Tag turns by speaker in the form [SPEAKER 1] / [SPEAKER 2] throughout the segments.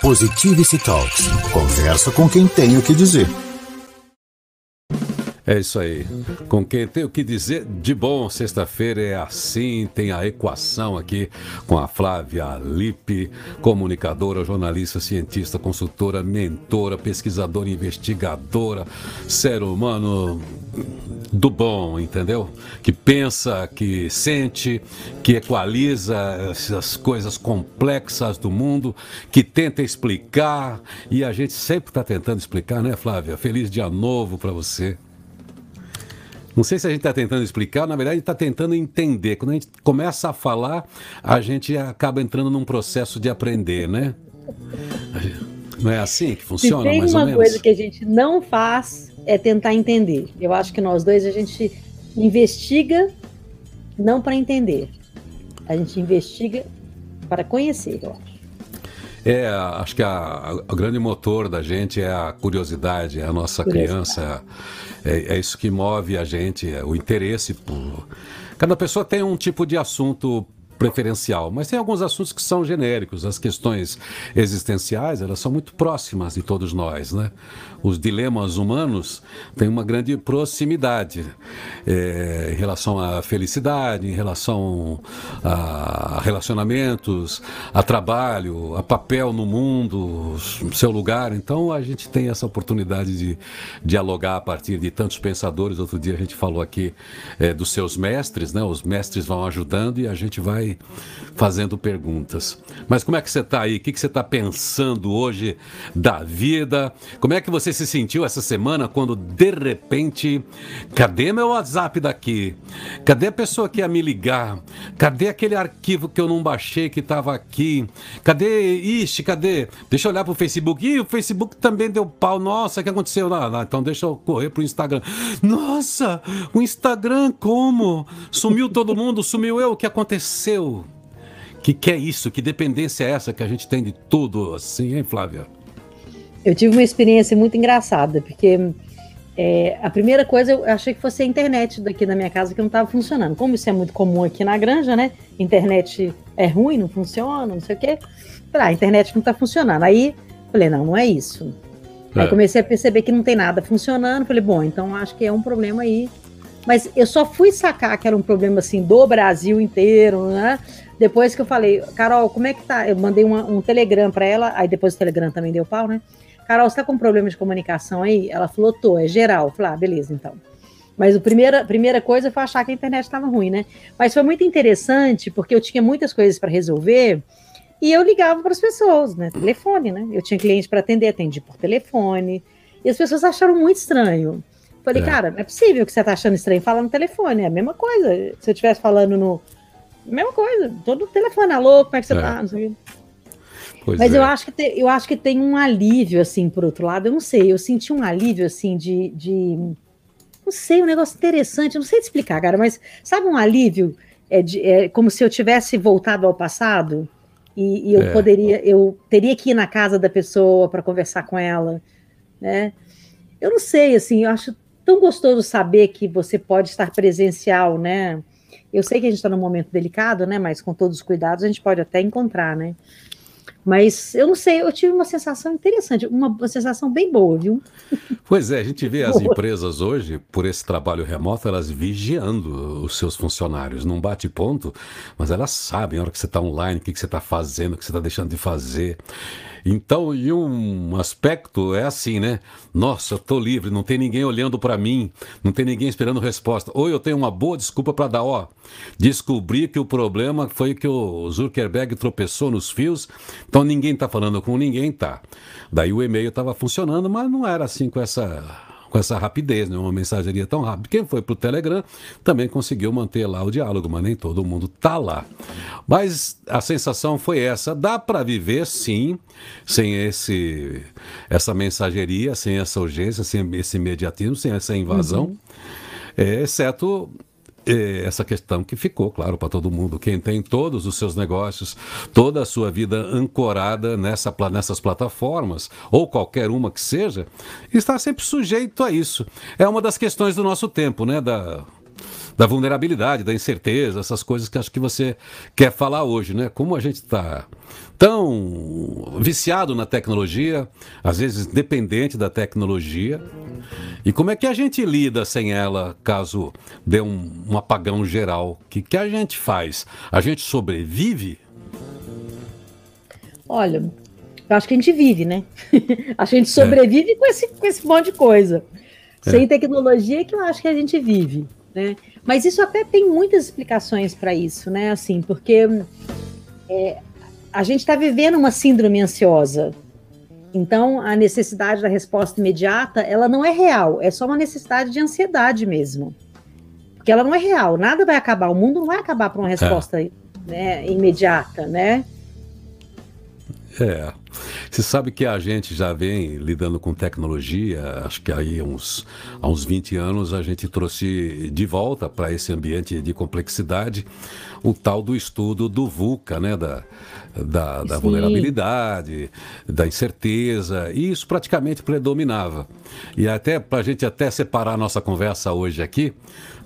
[SPEAKER 1] Positivity Talks. Conversa com quem tem o que dizer.
[SPEAKER 2] É isso aí. Com quem tem o que dizer de bom, sexta-feira é assim, tem a equação aqui com a Flávia Lippe, comunicadora, jornalista, cientista, consultora, mentora, pesquisadora, investigadora, ser humano do bom, entendeu? Que pensa, que sente, que equaliza essas coisas complexas do mundo, que tenta explicar, e a gente sempre está tentando explicar, né, Flávia? Feliz dia novo para você. Não sei se a gente está tentando explicar, na verdade, está tentando entender. Quando a gente começa a falar, a gente acaba entrando num processo de aprender, né? Não é assim que funciona,
[SPEAKER 3] se tem
[SPEAKER 2] mais
[SPEAKER 3] uma
[SPEAKER 2] ou menos?
[SPEAKER 3] coisa que a gente não faz é tentar entender. Eu acho que nós dois a gente investiga não para entender. A gente investiga para conhecer, eu acho.
[SPEAKER 2] É, acho que a, o grande motor da gente é a curiosidade, é a nossa criança. É, é, isso que move a gente, é o interesse por. Cada pessoa tem um tipo de assunto preferencial, mas tem alguns assuntos que são genéricos. As questões existenciais, elas são muito próximas de todos nós, né? Os dilemas humanos têm uma grande proximidade é, em relação à felicidade, em relação a relacionamentos, a trabalho, a papel no mundo, seu lugar. Então a gente tem essa oportunidade de dialogar a partir de tantos pensadores. Outro dia a gente falou aqui é, dos seus mestres, né? Os mestres vão ajudando e a gente vai fazendo perguntas. Mas como é que você está aí? O que, que você está pensando hoje da vida? Como é que você se sentiu essa semana quando de repente, cadê meu WhatsApp daqui? Cadê a pessoa que ia me ligar? Cadê aquele arquivo que eu não baixei que estava aqui? Cadê? Ixi, cadê? Deixa eu olhar pro Facebook. Ih, o Facebook também deu pau. Nossa, o que aconteceu? lá? lá então deixa eu correr pro Instagram. Nossa, o Instagram como? Sumiu todo mundo, sumiu eu. O que aconteceu? Que que é isso? Que dependência é essa que a gente tem de tudo assim, hein, Flávia?
[SPEAKER 3] Eu tive uma experiência muito engraçada, porque é, a primeira coisa eu achei que fosse a internet daqui da minha casa que não estava funcionando. Como isso é muito comum aqui na granja, né? Internet é ruim, não funciona, não sei o quê. Falei, ah, a internet não está funcionando. Aí falei, não, não é isso. É. Aí comecei a perceber que não tem nada funcionando. Falei, bom, então acho que é um problema aí. Mas eu só fui sacar que era um problema assim do Brasil inteiro, né? Depois que eu falei, Carol, como é que tá? Eu mandei uma, um telegram para ela, aí depois o telegram também deu pau, né? Carol, você tá com problema de comunicação aí? Ela falou, tô, é geral. Eu falei, ah, beleza, então. Mas a primeira, primeira coisa foi achar que a internet estava ruim, né? Mas foi muito interessante, porque eu tinha muitas coisas para resolver e eu ligava para as pessoas, né? Telefone, né? Eu tinha cliente para atender, atendi por telefone. E as pessoas acharam muito estranho. Falei, é. cara, não é possível que você tá achando estranho falar no telefone. É a mesma coisa. Se eu estivesse falando no. Mesma coisa. Todo telefone, alô, como é que você é. tá? Não sei Pois Mas é. eu, acho que tem, eu acho que tem um alívio, assim, por outro lado. Eu não sei, eu senti um alívio, assim, de. de não sei, um negócio interessante, eu não sei te explicar, cara, mas sabe um alívio? É, de, é como se eu tivesse voltado ao passado e, e eu é. poderia, eu teria que ir na casa da pessoa para conversar com ela, né? Eu não sei, assim, eu acho tão gostoso saber que você pode estar presencial, né? Eu sei que a gente está num momento delicado, né? Mas com todos os cuidados a gente pode até encontrar, né? Mas eu não sei, eu tive uma sensação interessante, uma, sensação bem boa, viu?
[SPEAKER 2] Pois é, a gente vê as empresas hoje, por esse trabalho remoto, elas vigiando os seus funcionários. Não bate ponto, mas elas sabem a hora que você está online, o que, que você está fazendo, o que você está deixando de fazer. Então, e um aspecto é assim, né? Nossa, eu tô livre, não tem ninguém olhando para mim, não tem ninguém esperando resposta. Ou eu tenho uma boa desculpa para dar, ó, descobri que o problema foi que o Zuckerberg tropeçou nos fios, então ninguém tá falando com ninguém, tá. Daí o e-mail estava funcionando, mas não era assim com essa com essa rapidez, né? uma mensageria tão rápida. Quem foi para o Telegram também conseguiu manter lá o diálogo, mas nem todo mundo tá lá. Mas a sensação foi essa: dá para viver sim, sem esse, essa mensageria, sem essa urgência, sem esse imediatismo, sem essa invasão, uhum. é, exceto essa questão que ficou, claro, para todo mundo. Quem tem todos os seus negócios, toda a sua vida ancorada nessa, nessas plataformas, ou qualquer uma que seja, está sempre sujeito a isso. É uma das questões do nosso tempo, né? Da, da vulnerabilidade, da incerteza, essas coisas que acho que você quer falar hoje, né? Como a gente está tão viciado na tecnologia, às vezes dependente da tecnologia, e como é que a gente lida sem ela caso dê um, um apagão geral? O que, que a gente faz? A gente sobrevive?
[SPEAKER 3] Olha, eu acho que a gente vive, né? a gente sobrevive é. com, esse, com esse monte de coisa. É. Sem tecnologia que eu acho que a gente vive, né? Mas isso até tem muitas explicações para isso, né? Assim, porque é, a gente está vivendo uma síndrome ansiosa. Então, a necessidade da resposta imediata, ela não é real, é só uma necessidade de ansiedade mesmo. Porque ela não é real, nada vai acabar, o mundo não vai acabar por uma é. resposta é. né, imediata, né?
[SPEAKER 2] É. Você sabe que a gente já vem lidando com tecnologia, acho que aí uns, há uns 20 anos a gente trouxe de volta para esse ambiente de complexidade o tal do estudo do VUCA, né? Da, da, da vulnerabilidade, da incerteza, e isso praticamente predominava. E até para a gente até separar a nossa conversa hoje aqui,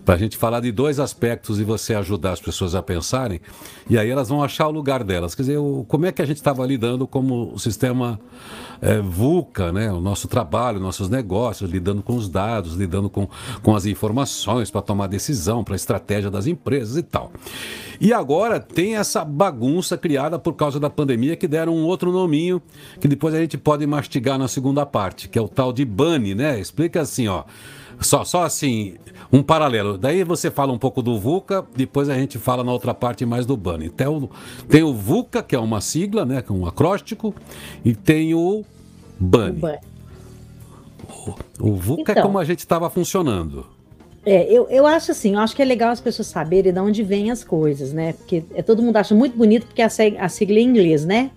[SPEAKER 2] para a gente falar de dois aspectos e você ajudar as pessoas a pensarem, e aí elas vão achar o lugar delas. Quer dizer, o, como é que a gente estava lidando como o sistema é, VUCA, né? o nosso trabalho, nossos negócios, lidando com os dados, lidando com, com as informações para tomar decisão, para a estratégia das empresas e tal. E agora tem essa bagunça criada por causa da pandemia que deram um outro nominho que depois a gente pode mastigar na segunda parte, que é o tal de BANI, né? Explica assim, ó. Só, só assim, um paralelo. Daí você fala um pouco do VUCA, depois a gente fala na outra parte mais do BANI. Tem o, tem o VUCA, que é uma sigla, né, que é um acróstico, e tem o BANI. O, o VUCA é então, é como a gente estava funcionando.
[SPEAKER 3] É, eu, eu acho assim, eu acho que é legal as pessoas saberem de onde vêm as coisas, né? Porque é, todo mundo acha muito bonito porque a, a sigla é em inglês, né?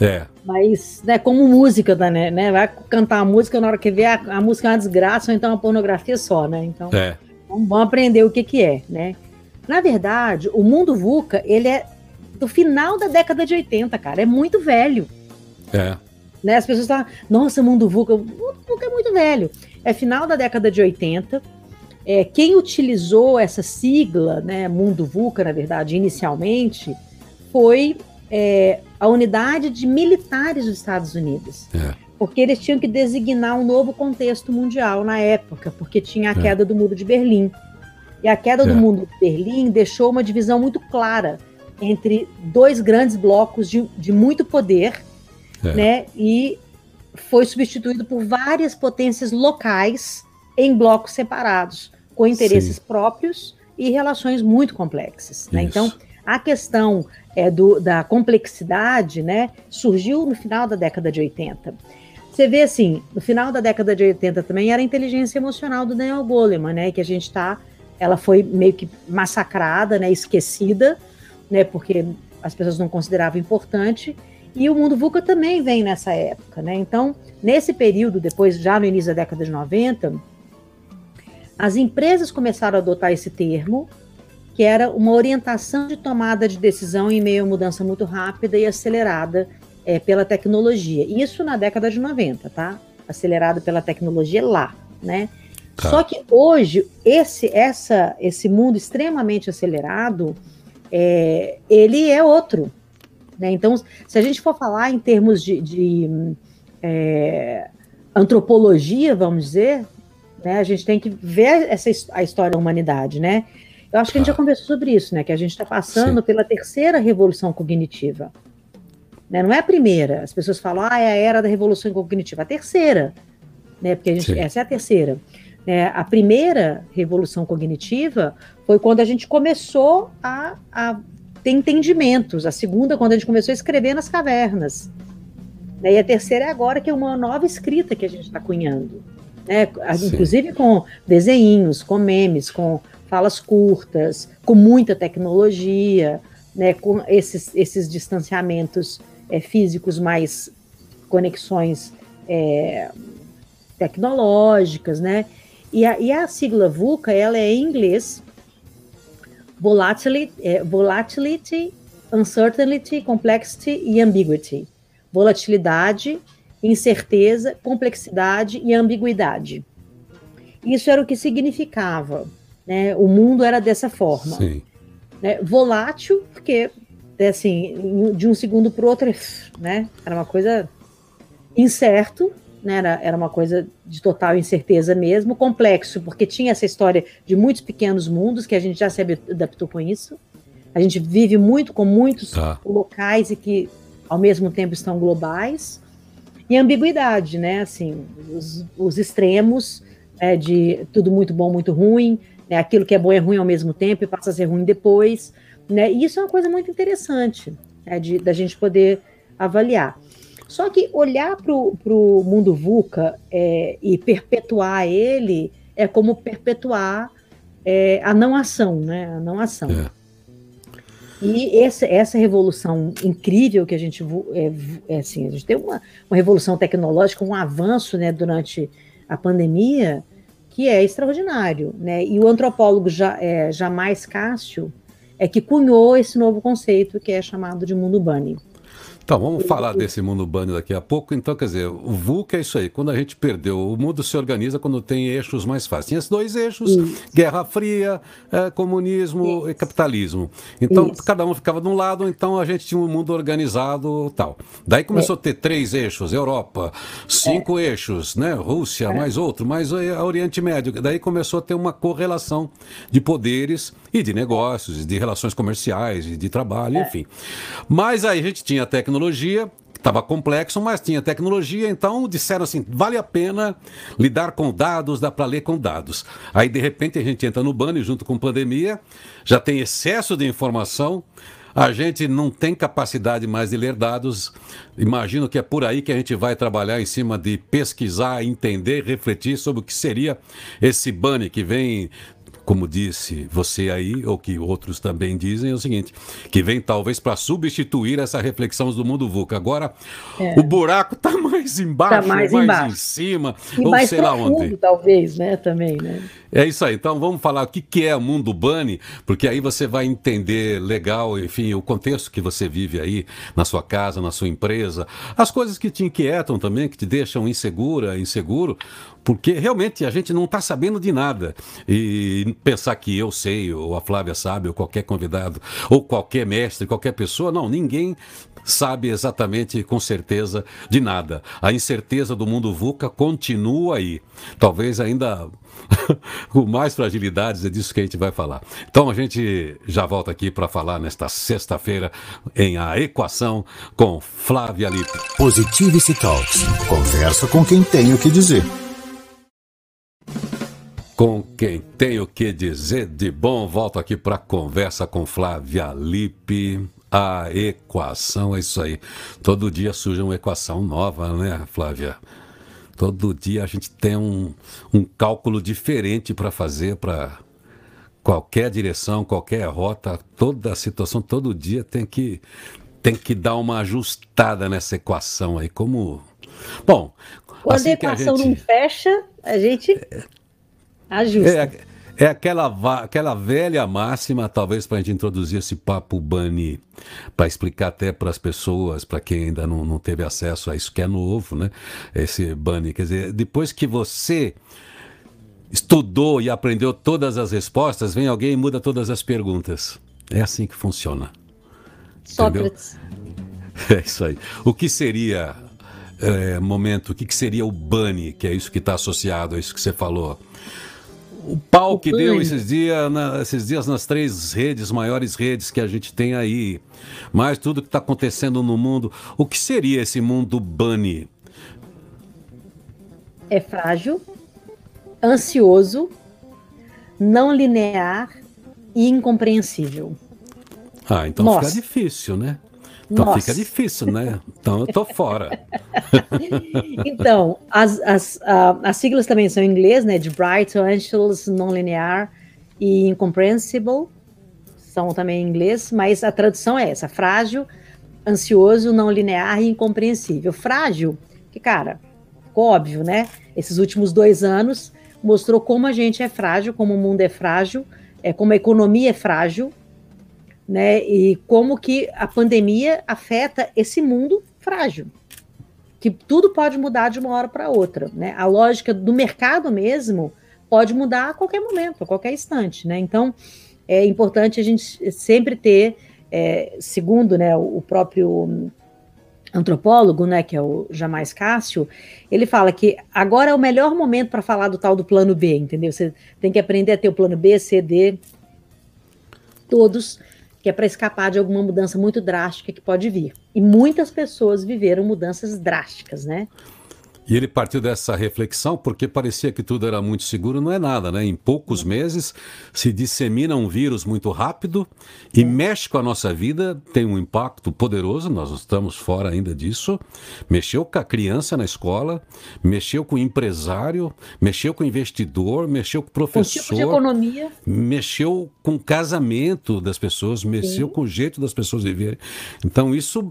[SPEAKER 2] É.
[SPEAKER 3] Mas, né, como música, né, né? Vai cantar a música na hora que vê a, a música é uma desgraça ou então uma pornografia só, né? Então,
[SPEAKER 2] é.
[SPEAKER 3] vamos, vamos aprender o que que é, né? Na verdade, o mundo VUCA, ele é do final da década de 80, cara. É muito velho.
[SPEAKER 2] É.
[SPEAKER 3] Né? As pessoas falam, nossa, mundo VUCA. O mundo VUCA é muito velho. É final da década de 80. É, quem utilizou essa sigla, né, Mundo VUCA, na verdade, inicialmente, foi é, a unidade de militares dos Estados Unidos. É. Porque eles tinham que designar um novo contexto mundial na época, porque tinha a é. queda do Muro de Berlim. E a queda do é. Muro de Berlim deixou uma divisão muito clara entre dois grandes blocos de, de muito poder, é. né? E foi substituído por várias potências locais em blocos separados, com interesses Sim. próprios e relações muito complexas. Né? Então, a questão é, do, da complexidade, né, surgiu no final da década de 80. Você vê assim, no final da década de 80 também era a inteligência emocional do Daniel Goleman, né, que a gente está, ela foi meio que massacrada, né, esquecida, né, porque as pessoas não consideravam importante. E o mundo VUCA também vem nessa época, né? Então, nesse período, depois, já no início da década de 90, as empresas começaram a adotar esse termo, que era uma orientação de tomada de decisão em meio a mudança muito rápida e acelerada é, pela tecnologia. Isso na década de 90, tá? Acelerada pela tecnologia lá, né? Tá. Só que hoje, esse, essa, esse mundo extremamente acelerado, é, ele é outro. Né? Então, se a gente for falar em termos de, de é, antropologia, vamos dizer, né, a gente tem que ver essa, a história da humanidade, né? Eu acho que a gente já conversou sobre isso, né? Que a gente está passando Sim. pela terceira revolução cognitiva. Né? Não é a primeira. As pessoas falam, ah, é a era da revolução cognitiva. A terceira, né? Porque a gente, essa é a terceira. É, a primeira revolução cognitiva foi quando a gente começou a, a ter entendimentos. A segunda, quando a gente começou a escrever nas cavernas. Né? E a terceira é agora, que é uma nova escrita que a gente está cunhando. Né? Inclusive com desenhos, com memes, com falas curtas, com muita tecnologia, né, com esses, esses distanciamentos é, físicos mais conexões é, tecnológicas, né? E a, e a, sigla VUCA, ela é em inglês, volatility, é, volatility, uncertainty, complexity e ambiguity. Volatilidade, incerteza, complexidade e ambiguidade. Isso era o que significava né, o mundo era dessa forma. Sim. Né, volátil, porque assim, de um segundo para o outro, né, era uma coisa incerto, né, era, era uma coisa de total incerteza mesmo, complexo, porque tinha essa história de muitos pequenos mundos, que a gente já se adaptou com isso. A gente vive muito com muitos tá. locais e que ao mesmo tempo estão globais. E ambiguidade, né? Assim, os, os extremos é, de tudo muito bom, muito ruim, né? aquilo que é bom é ruim ao mesmo tempo e passa a ser ruim depois. Né? E isso é uma coisa muito interessante né? de, da gente poder avaliar. Só que olhar para o mundo VUCA é, e perpetuar ele é como perpetuar é, a não ação, né? A não ação. É. E essa, essa revolução incrível que a gente é, é, assim, a gente tem uma, uma revolução tecnológica, um avanço né, durante a pandemia que é extraordinário, né? E o antropólogo é, Jamais Cássio é que cunhou esse novo conceito que é chamado de mundo bunny.
[SPEAKER 2] Então, vamos falar desse mundo urbano daqui a pouco. Então, quer dizer, o VUCA é isso aí. Quando a gente perdeu, o mundo se organiza quando tem eixos mais fáceis. Tinha esses dois eixos, isso. Guerra Fria, é, comunismo isso. e capitalismo. Então, isso. cada um ficava de um lado, então a gente tinha um mundo organizado tal. Daí começou é. a ter três eixos, Europa, cinco é. eixos, né? Rússia, é. mais outro, mais Oriente Médio. Daí começou a ter uma correlação de poderes e de negócios, de relações comerciais, e de trabalho, é. enfim. Mas aí a gente tinha a tecnologia, estava complexo, mas tinha tecnologia, então disseram assim: vale a pena lidar com dados, dá para ler com dados. Aí de repente a gente entra no banho junto com pandemia, já tem excesso de informação. A gente não tem capacidade mais de ler dados. Imagino que é por aí que a gente vai trabalhar em cima de pesquisar, entender, refletir sobre o que seria esse BANI que vem como disse você aí, ou que outros também dizem, é o seguinte: que vem talvez para substituir essa reflexão do mundo VUCA. Agora, é. o buraco está mais embaixo, tá mais, mais embaixo. em cima,
[SPEAKER 3] e ou sei lá onde. Talvez, né? Também, né?
[SPEAKER 2] É isso aí. Então vamos falar o que, que é o mundo Bunny, porque aí você vai entender legal, enfim, o contexto que você vive aí na sua casa, na sua empresa, as coisas que te inquietam também, que te deixam insegura, inseguro, porque realmente a gente não está sabendo de nada. E pensar que eu sei, ou a Flávia sabe, ou qualquer convidado, ou qualquer mestre, qualquer pessoa, não, ninguém sabe exatamente com certeza de nada. A incerteza do mundo VUCA continua aí. Talvez ainda com mais fragilidades, é disso que a gente vai falar. Então a gente já volta aqui para falar nesta sexta-feira em A Equação com Flávia Lippe.
[SPEAKER 1] Positivity Talks. Conversa com quem tem o que dizer.
[SPEAKER 2] Com quem tem o que dizer de bom, volto aqui para conversa com Flávia Lippe. A equação, é isso aí. Todo dia surge uma equação nova, né, Flávia? Todo dia a gente tem um, um cálculo diferente para fazer para qualquer direção, qualquer rota, toda a situação, todo dia tem que, tem que dar uma ajustada nessa equação aí. Como. Bom.
[SPEAKER 3] Quando assim a equação a gente... não fecha, a gente ajusta.
[SPEAKER 2] É, é aquela, aquela velha máxima, talvez para a gente introduzir esse papo Bani, para explicar até para as pessoas, para quem ainda não, não teve acesso a isso que é novo, né? Esse Bani, quer dizer, depois que você estudou e aprendeu todas as respostas, vem alguém e muda todas as perguntas. É assim que funciona.
[SPEAKER 3] Sócrates.
[SPEAKER 2] É isso aí. O que seria, é, momento, o que, que seria o Bunny, que é isso que está associado a isso que você falou? o pau que deu esses dias, na, esses dias nas três redes, maiores redes que a gente tem aí, mais tudo que está acontecendo no mundo. O que seria esse mundo bunny?
[SPEAKER 3] É frágil, ansioso, não linear e incompreensível.
[SPEAKER 2] Ah, então Nossa. fica difícil, né? Então Nossa. fica difícil, né? Então eu tô fora.
[SPEAKER 3] então, as, as, uh, as siglas também são em inglês, né? De Bright, Anxious, Non-Linear e Incomprehensible. São também em inglês, mas a tradução é essa: frágil, ansioso, não linear e incompreensível. Frágil, que, cara, ficou óbvio, né? Esses últimos dois anos mostrou como a gente é frágil, como o mundo é frágil, é, como a economia é frágil, né? E como que a pandemia afeta esse mundo frágil, que tudo pode mudar de uma hora para outra, né? A lógica do mercado mesmo pode mudar a qualquer momento, a qualquer instante, né? Então, é importante a gente sempre ter, é, segundo né, o próprio antropólogo, né, que é o Jamais Cássio, ele fala que agora é o melhor momento para falar do tal do plano B, entendeu? Você tem que aprender a ter o plano B, C, D, todos, que é para escapar de alguma mudança muito drástica que pode vir. E muitas pessoas viveram mudanças drásticas, né?
[SPEAKER 2] E ele partiu dessa reflexão porque parecia que tudo era muito seguro, não é nada, né? Em poucos meses se dissemina um vírus muito rápido e mexe com a nossa vida, tem um impacto poderoso, nós estamos fora ainda disso. Mexeu com a criança na escola, mexeu com o empresário, mexeu com o investidor, mexeu com o professor. Com tipo de
[SPEAKER 3] economia.
[SPEAKER 2] Mexeu com o casamento das pessoas, mexeu Sim. com o jeito das pessoas viverem. Então isso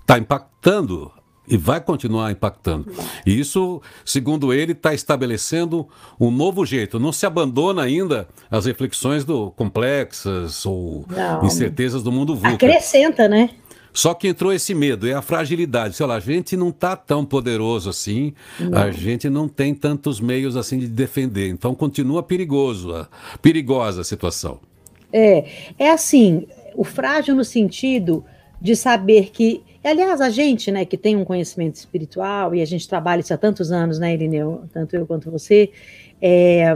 [SPEAKER 2] está impactando e vai continuar impactando. E isso, segundo ele, está estabelecendo um novo jeito. Não se abandona ainda as reflexões do complexas ou Não. incertezas do mundo vulca.
[SPEAKER 3] Acrescenta, né?
[SPEAKER 2] Só que entrou esse medo, é a fragilidade. Sei lá, a gente não está tão poderoso assim, não. a gente não tem tantos meios assim de defender. Então continua perigoso, perigosa a situação.
[SPEAKER 3] É, é assim, o frágil no sentido de saber que aliás, a gente, né, que tem um conhecimento espiritual e a gente trabalha isso há tantos anos, né, Irineu, tanto eu quanto você, é,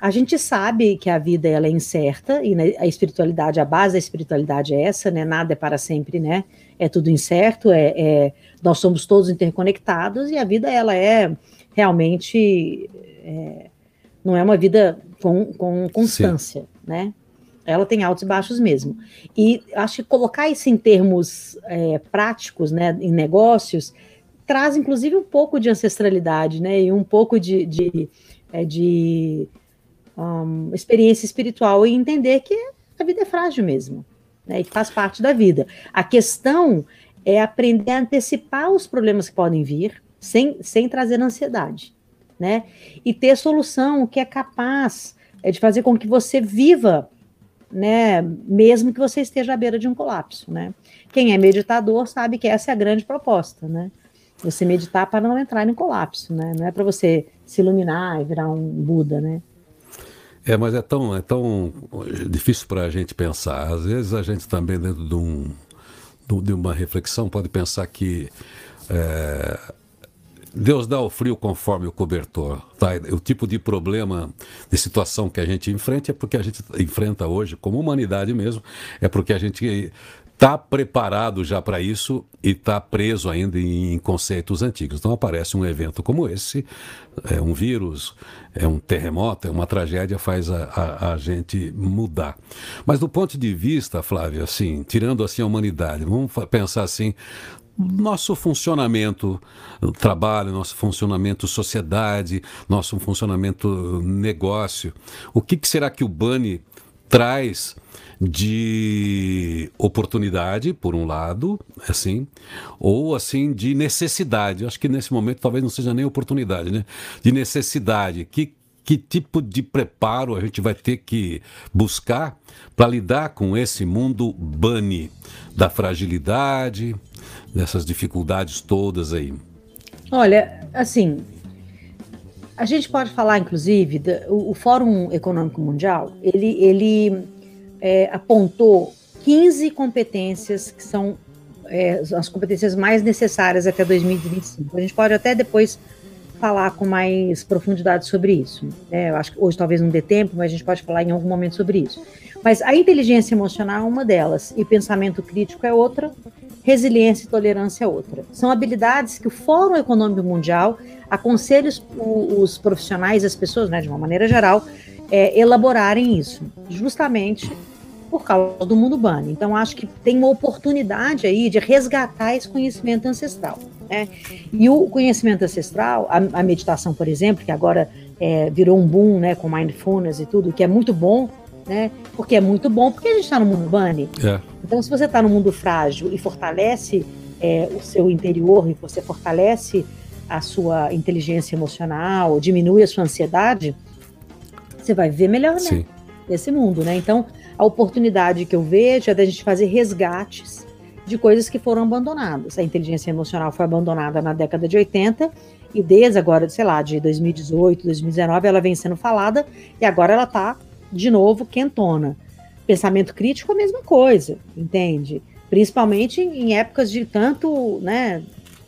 [SPEAKER 3] a gente sabe que a vida ela é incerta e né, a espiritualidade, a base da espiritualidade é essa, né? Nada é para sempre, né? É tudo incerto, é, é nós somos todos interconectados e a vida ela é realmente é, não é uma vida com, com constância, Sim. né? Ela tem altos e baixos mesmo. E acho que colocar isso em termos é, práticos, né, em negócios, traz inclusive um pouco de ancestralidade, né, e um pouco de, de, é, de um, experiência espiritual e entender que a vida é frágil mesmo, né, e que faz parte da vida. A questão é aprender a antecipar os problemas que podem vir, sem, sem trazer ansiedade, né, e ter solução que é capaz é, de fazer com que você viva né, mesmo que você esteja à beira de um colapso, né? Quem é meditador sabe que essa é a grande proposta, né? Você meditar para não entrar em colapso, né? Não é para você se iluminar e virar um Buda, né?
[SPEAKER 2] É, mas é tão, é tão difícil para a gente pensar. Às vezes a gente também dentro de, um, de uma reflexão pode pensar que é, Deus dá o frio conforme o cobertor. Tá? O tipo de problema, de situação que a gente enfrenta é porque a gente enfrenta hoje, como humanidade mesmo, é porque a gente está preparado já para isso e está preso ainda em conceitos antigos. Então aparece um evento como esse, é um vírus, é um terremoto, é uma tragédia, faz a, a, a gente mudar. Mas do ponto de vista, Flávio, assim, tirando assim a humanidade, vamos pensar assim, nosso funcionamento trabalho, nosso funcionamento sociedade, nosso funcionamento negócio. O que, que será que o Bani traz de oportunidade, por um lado, assim, ou assim de necessidade. Eu acho que nesse momento talvez não seja nem oportunidade, né? De necessidade. Que que tipo de preparo a gente vai ter que buscar para lidar com esse mundo bunny da fragilidade, dessas dificuldades todas aí?
[SPEAKER 3] Olha, assim, a gente pode falar, inclusive, o, o, Fórum Econômico Mundial, ele, ele é, apontou 15 competências que são é, as competências mais necessárias até 2025. A gente pode até depois falar com mais profundidade sobre isso. Né? Eu acho que hoje talvez não dê tempo, mas a gente pode falar em algum momento sobre isso. Mas a inteligência emocional é uma delas, e pensamento crítico é outra, resiliência e tolerância é outra. São habilidades que o Fórum Econômico Mundial aconselha os, os profissionais, as pessoas, né, de uma maneira geral, é, elaborarem isso, justamente por causa do mundo bunny. Então, acho que tem uma oportunidade aí de resgatar esse conhecimento ancestral. Né? E o conhecimento ancestral, a, a meditação, por exemplo, que agora é, virou um boom né, com mindfulness e tudo, que é muito bom, né? Porque é muito bom, porque a gente está no mundo bunny. É. Então, se você está no mundo frágil e fortalece é, o seu interior, e você fortalece a sua inteligência emocional, diminui a sua ansiedade, você vai ver melhor, né? Sim. Nesse mundo, né? Então, a oportunidade que eu vejo é da gente fazer resgates de coisas que foram abandonadas. A inteligência emocional foi abandonada na década de 80 e desde agora, sei lá, de 2018, 2019, ela vem sendo falada e agora ela está de novo quentona. Pensamento crítico, a mesma coisa, entende? Principalmente em épocas de tanto, né,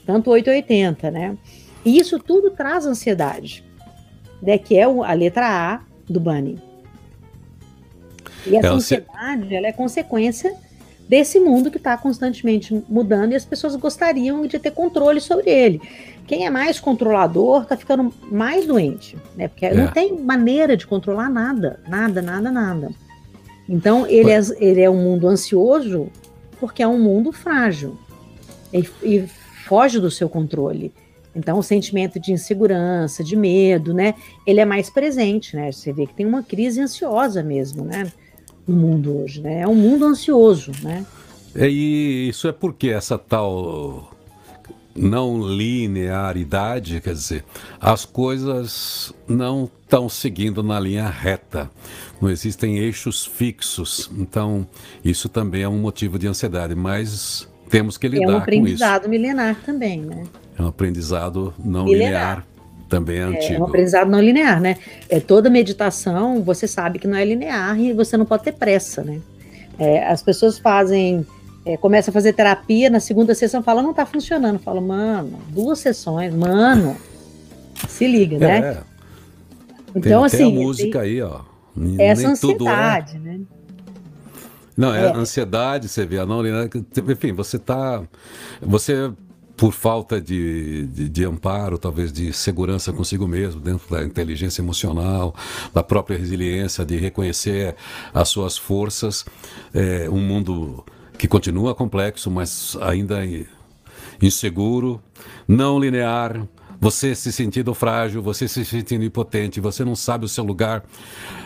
[SPEAKER 3] tanto 880, né? E isso tudo traz ansiedade, né, que é a letra A do Bunny. E essa é, ansiedade, ela é consequência desse mundo que está constantemente mudando e as pessoas gostariam de ter controle sobre ele. Quem é mais controlador está ficando mais doente, né? Porque é. não tem maneira de controlar nada, nada, nada, nada. Então ele é, ele é um mundo ansioso porque é um mundo frágil e, e foge do seu controle. Então, o sentimento de insegurança, de medo, né? Ele é mais presente, né? Você vê que tem uma crise ansiosa mesmo, né? No mundo hoje, né? É um mundo ansioso, né?
[SPEAKER 2] É, e isso é porque essa tal não linearidade, quer dizer, as coisas não estão seguindo na linha reta, não existem eixos fixos. Então, isso também é um motivo de ansiedade, mas temos que lidar com isso. É um
[SPEAKER 3] aprendizado milenar também, né?
[SPEAKER 2] É um aprendizado não linear. linear também é antigo.
[SPEAKER 3] É um aprendizado não linear, né? É toda meditação, você sabe que não é linear e você não pode ter pressa, né? É, as pessoas fazem é, começa a fazer terapia, na segunda sessão fala, não tá funcionando. Fala, mano, duas sessões, mano, se liga, né? É.
[SPEAKER 2] Então, tem, assim. Tem a música tem, aí, ó.
[SPEAKER 3] Essa ansiedade, é... né?
[SPEAKER 2] Não, é, é, ansiedade, você vê, a não, enfim, você tá. Você, por falta de, de, de, amparo, talvez de segurança consigo mesmo, dentro da inteligência emocional, da própria resiliência, de reconhecer as suas forças, é, um mundo que continua complexo, mas ainda inseguro, não linear, você se sentindo frágil, você se sentindo impotente, você não sabe o seu lugar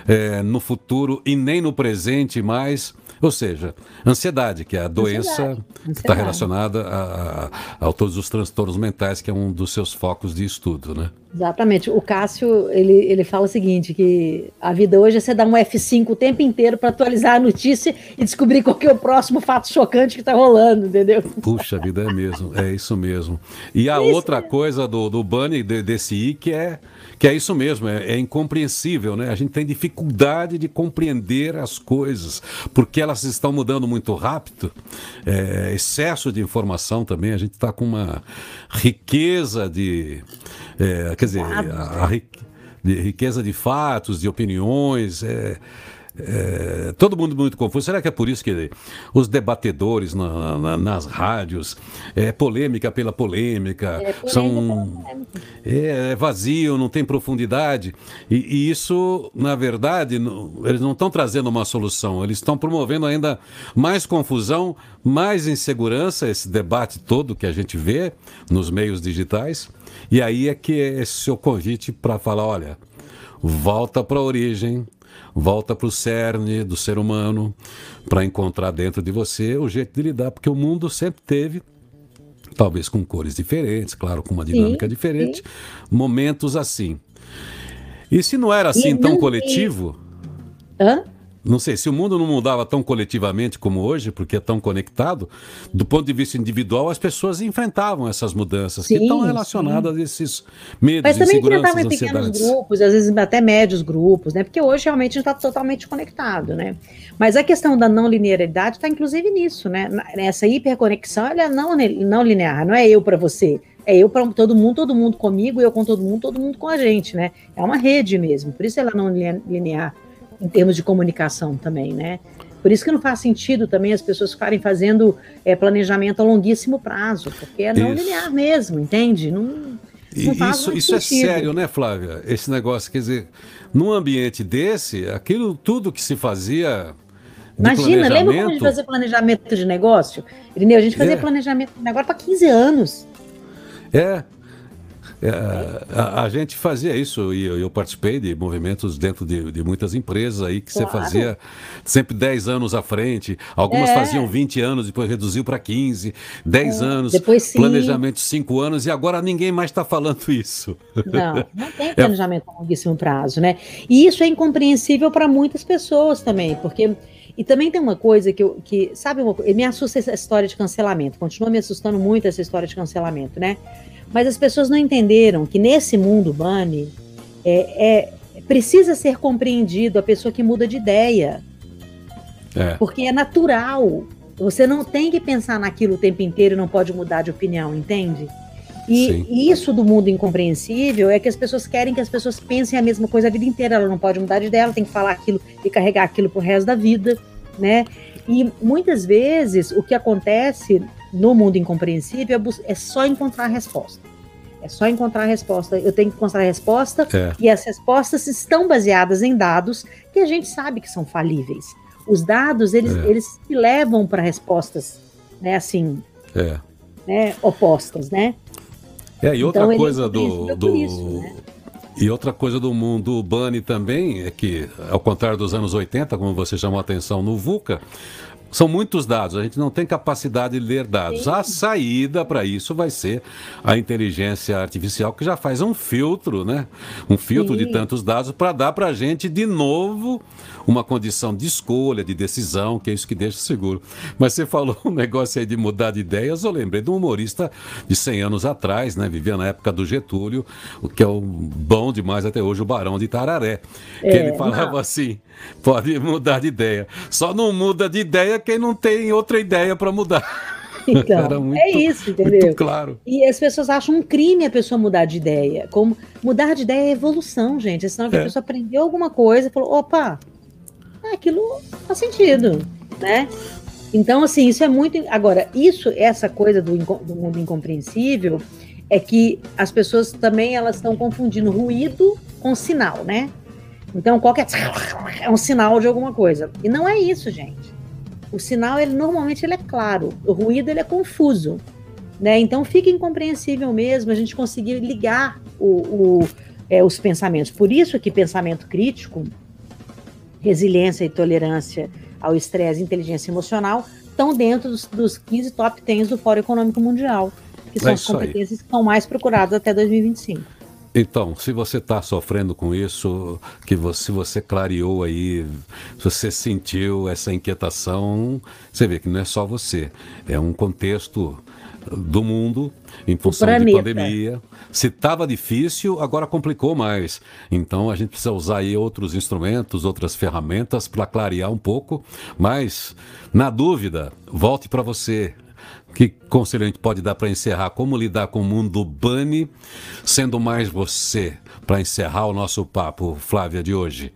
[SPEAKER 2] é, no futuro e nem no presente mais. Ou seja, ansiedade, que é a doença que está relacionada a, a, a, todos os transtornos mentais, que é um dos seus focos de estudo, né?
[SPEAKER 3] Exatamente. O Cássio, ele, ele fala o seguinte, que a vida hoje é você dar um F5 o tempo inteiro para atualizar a notícia e descobrir qual que é o próximo fato chocante que está rolando, entendeu?
[SPEAKER 2] Puxa vida, é mesmo, é isso mesmo. E a outra coisa do, do Bunny, de, desse I, que é que é isso mesmo, é, é, incompreensível, né? A gente tem dificuldade de compreender as coisas, porque elas estão mudando muito rápido, é, excesso de informação também, a gente está com uma riqueza de. É, quer dizer, a, a, de riqueza de fatos, de opiniões. É, é, todo mundo muito confuso. Será que é por isso que os debatedores na, na, nas rádios, é polêmica pela polêmica, é são é, é, vazio, não tem profundidade? E, e isso, na verdade, não, eles não estão trazendo uma solução, eles estão promovendo ainda mais confusão, mais insegurança, esse debate todo que a gente vê nos meios digitais. E aí é que é esse seu convite para falar, olha, volta para a origem, volta para o cerne do ser humano, para encontrar dentro de você o jeito de lidar, porque o mundo sempre teve, talvez com cores diferentes, claro, com uma dinâmica sim, diferente, sim. momentos assim. E se não era assim e tão coletivo.
[SPEAKER 3] Hã?
[SPEAKER 2] Não sei, se o mundo não mudava tão coletivamente como hoje, porque é tão conectado, do ponto de vista individual, as pessoas enfrentavam essas mudanças sim, que estão relacionadas sim. a esses medos, Mas também enfrentavam em pequenos
[SPEAKER 3] grupos, às vezes até médios grupos, né? Porque hoje realmente está totalmente conectado, né? Mas a questão da não linearidade está inclusive nisso, né? Nessa hiperconexão, ela é não, não linear, não é eu para você, é eu para todo mundo, todo mundo comigo, eu com todo mundo, todo mundo com a gente, né? É uma rede mesmo, por isso ela não linear em termos de comunicação também, né? Por isso que não faz sentido também as pessoas ficarem fazendo é, planejamento a longuíssimo prazo, porque é não isso. linear mesmo, entende? Não, não
[SPEAKER 2] isso, isso é sério, né, Flávia? Esse negócio, quer dizer, num ambiente desse, aquilo tudo que se fazia.
[SPEAKER 3] Imagina, lembra quando a gente fazia planejamento de negócio? Irineu, a gente fazia é. planejamento de negócio para 15 anos.
[SPEAKER 2] É, é, a, a, gente fazia isso e eu, eu, participei de movimentos dentro de, de muitas empresas aí que claro. você fazia sempre 10 anos à frente. Algumas é. faziam 20 anos, depois reduziu para 15, 10 é. anos, depois, planejamento 5 anos e agora ninguém mais está falando isso.
[SPEAKER 3] Não, não tem é. planejamento a longuíssimo prazo, né? E isso é incompreensível para muitas pessoas também, porque E também tem uma coisa que, eu, que sabe, uma, me assusta essa história de cancelamento, continua me assustando muito essa história de cancelamento, né? Mas as pessoas não entenderam que nesse mundo, Bunny, é, é, precisa ser compreendido a pessoa que muda de ideia. É. Porque é natural. Você não tem que pensar naquilo o tempo inteiro e não pode mudar de opinião, entende? E Sim. isso do mundo incompreensível é que as pessoas querem que as pessoas pensem a mesma coisa a vida inteira. Ela não pode mudar de ideia, ela tem que falar aquilo e carregar aquilo pro resto da vida, né? E muitas vezes o que acontece no mundo incompreensível é, é só encontrar a resposta. É só encontrar a resposta. Eu tenho que encontrar a resposta é. e as respostas estão baseadas em dados que a gente sabe que são falíveis. Os dados eles, é. eles se levam para respostas, né? Assim, é. né, opostas, né?
[SPEAKER 2] É, e outra então, coisa do. do... Isso, né? E outra coisa do mundo Bunny também é que, ao contrário dos anos 80, como você chamou a atenção no VUCA, são muitos dados, a gente não tem capacidade de ler dados. Sim. A saída para isso vai ser a inteligência artificial, que já faz um filtro, né? Um filtro Sim. de tantos dados para dar para a gente de novo uma condição de escolha, de decisão, que é isso que deixa seguro. Mas você falou um negócio aí de mudar de ideias, eu lembrei de um humorista de 100 anos atrás, né? Vivia na época do Getúlio, o que é o bom demais até hoje, o Barão de Tararé. É, que ele falava não. assim: pode mudar de ideia. Só não muda de ideia quem não tem outra ideia para mudar.
[SPEAKER 3] Então, muito, é isso, entendeu?
[SPEAKER 2] claro.
[SPEAKER 3] E as pessoas acham um crime a pessoa mudar de ideia. Como mudar de ideia é evolução, gente. É sinal que é. a pessoa aprendeu alguma coisa e falou: opa, aquilo faz sentido, né? Então, assim, isso é muito. Agora, isso, essa coisa do, do mundo incompreensível, é que as pessoas também elas estão confundindo ruído com sinal, né? Então, qualquer é um sinal de alguma coisa. E não é isso, gente. O sinal, ele normalmente ele é claro. O ruído ele é confuso, né? Então, fica incompreensível mesmo a gente conseguir ligar o, o é, os pensamentos. Por isso que pensamento crítico resiliência e tolerância ao estresse e inteligência emocional estão dentro dos, dos 15 top 10 do Fórum Econômico Mundial, que são é as competências aí. que são mais procuradas até 2025.
[SPEAKER 2] Então, se você está sofrendo com isso, que você, se você clareou aí, se você sentiu essa inquietação, você vê que não é só você, é um contexto do mundo em função de pandemia. Se estava difícil, agora complicou mais. Então a gente precisa usar aí outros instrumentos, outras ferramentas para clarear um pouco. Mas, na dúvida, volte para você. Que conselho a gente pode dar para encerrar? Como lidar com o mundo bunny, sendo mais você, para encerrar o nosso papo, Flávia, de hoje?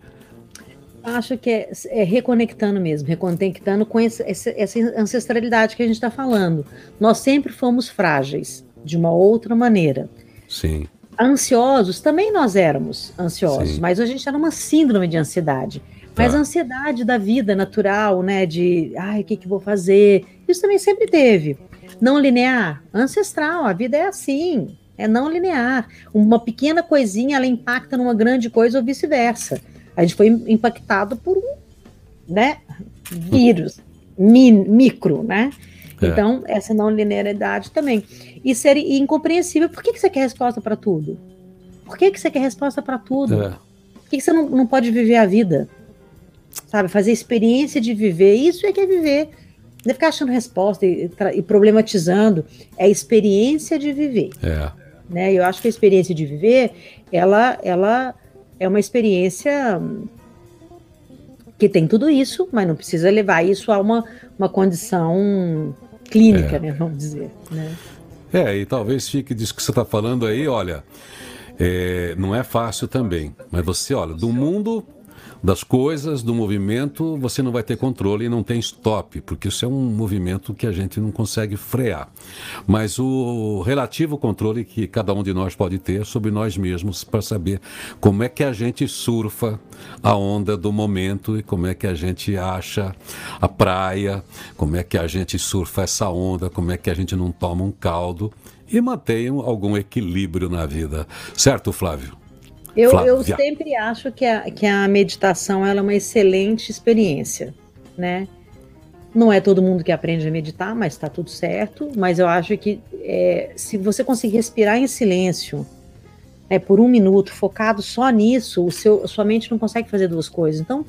[SPEAKER 3] Acho que é, é, reconectando mesmo, reconectando com esse, essa ancestralidade que a gente está falando. Nós sempre fomos frágeis, de uma outra maneira.
[SPEAKER 2] Sim.
[SPEAKER 3] Ansiosos, também nós éramos ansiosos, Sim. mas a gente era uma síndrome de ansiedade. Mas tá. a ansiedade da vida natural, né? De, ai, o que, que vou fazer? Isso também sempre teve. Não linear, ancestral, a vida é assim, é não linear. Uma pequena coisinha, ela impacta numa grande coisa ou vice-versa a gente foi impactado por um né, vírus min, micro, né? É. Então, essa não linearidade também. E ser incompreensível. Por que, que você quer resposta para tudo? Por que, que você quer resposta para tudo? É. Por que, que você não, não pode viver a vida? Sabe, fazer experiência de viver. Isso é que é viver. Não é ficar achando resposta e, e problematizando. É experiência de viver.
[SPEAKER 2] É.
[SPEAKER 3] Né? Eu acho que a experiência de viver, ela, ela é uma experiência que tem tudo isso, mas não precisa levar isso a uma, uma condição clínica, é. né, vamos dizer. Né?
[SPEAKER 2] É, e talvez fique disso que você está falando aí, olha, é, não é fácil também, mas você, olha, do mundo das coisas, do movimento, você não vai ter controle e não tem stop, porque isso é um movimento que a gente não consegue frear. Mas o relativo controle que cada um de nós pode ter sobre nós mesmos para saber como é que a gente surfa a onda do momento e como é que a gente acha a praia, como é que a gente surfa essa onda, como é que a gente não toma um caldo e mantém algum equilíbrio na vida. Certo, Flávio?
[SPEAKER 3] Eu, eu sempre acho que a, que a meditação é uma excelente experiência, né? Não é todo mundo que aprende a meditar, mas está tudo certo. Mas eu acho que é, se você conseguir respirar em silêncio é, por um minuto, focado só nisso, o seu, sua mente não consegue fazer duas coisas. Então,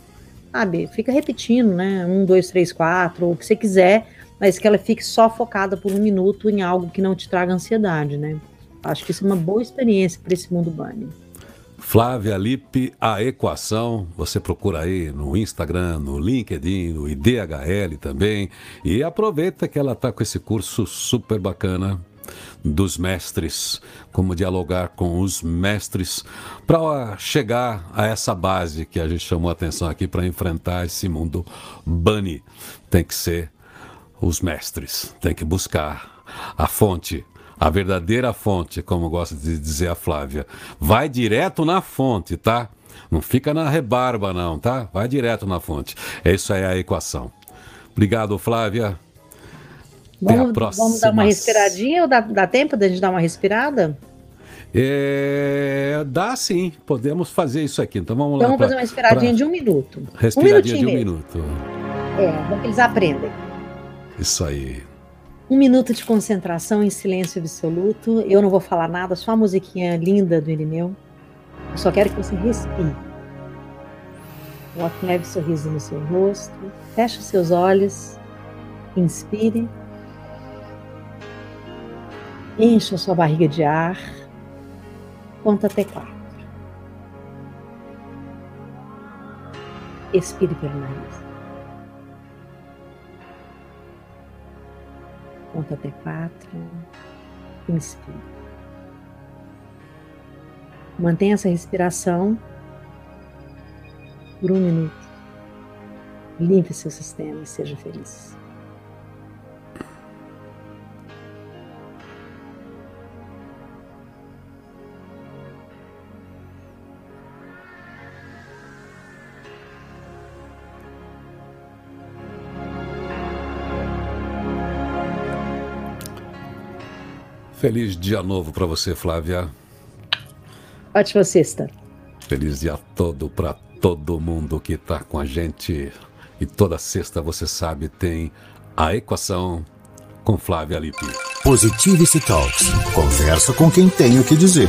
[SPEAKER 3] sabe? Fica repetindo, né? Um, dois, três, quatro, o que você quiser, mas que ela fique só focada por um minuto em algo que não te traga ansiedade, né? Acho que isso é uma boa experiência para esse mundo bunny.
[SPEAKER 2] Flávia Lippe, a equação, você procura aí no Instagram, no LinkedIn, no IDHL também. E aproveita que ela está com esse curso super bacana dos mestres, como dialogar com os mestres para chegar a essa base que a gente chamou a atenção aqui para enfrentar esse mundo bunny. Tem que ser os mestres, tem que buscar a fonte, a verdadeira fonte, como gosta de dizer a Flávia. Vai direto na fonte, tá? Não fica na rebarba, não, tá? Vai direto na fonte. Isso aí é a equação. Obrigado, Flávia.
[SPEAKER 3] Vamos, vamos dar uma respiradinha ou dá, dá tempo da gente dar uma respirada?
[SPEAKER 2] É, dá sim, podemos fazer isso aqui. Então vamos
[SPEAKER 3] então
[SPEAKER 2] lá.
[SPEAKER 3] Vamos fazer uma respiradinha pra... de um minuto.
[SPEAKER 2] Respiradinha um de um mesmo. minuto.
[SPEAKER 3] É, vamos que eles aprendem.
[SPEAKER 2] Isso aí.
[SPEAKER 3] Um minuto de concentração em silêncio absoluto. Eu não vou falar nada, só a musiquinha linda do Irineu. Eu só quero que você respire. Coloque um leve sorriso no seu rosto. Feche os seus olhos. Inspire. Encha sua barriga de ar. Conta até quatro. Expire pelo nariz. Conta até quatro. Inspire. Mantenha essa respiração por um minuto. Limpe seu sistema e seja feliz.
[SPEAKER 2] Feliz dia novo para você, Flávia.
[SPEAKER 3] Ótima sexta.
[SPEAKER 2] Feliz dia todo para todo mundo que está com a gente. E toda sexta, você sabe, tem a equação com Flávia Lippe.
[SPEAKER 1] Positivity Talks. Conversa com quem tem o que dizer.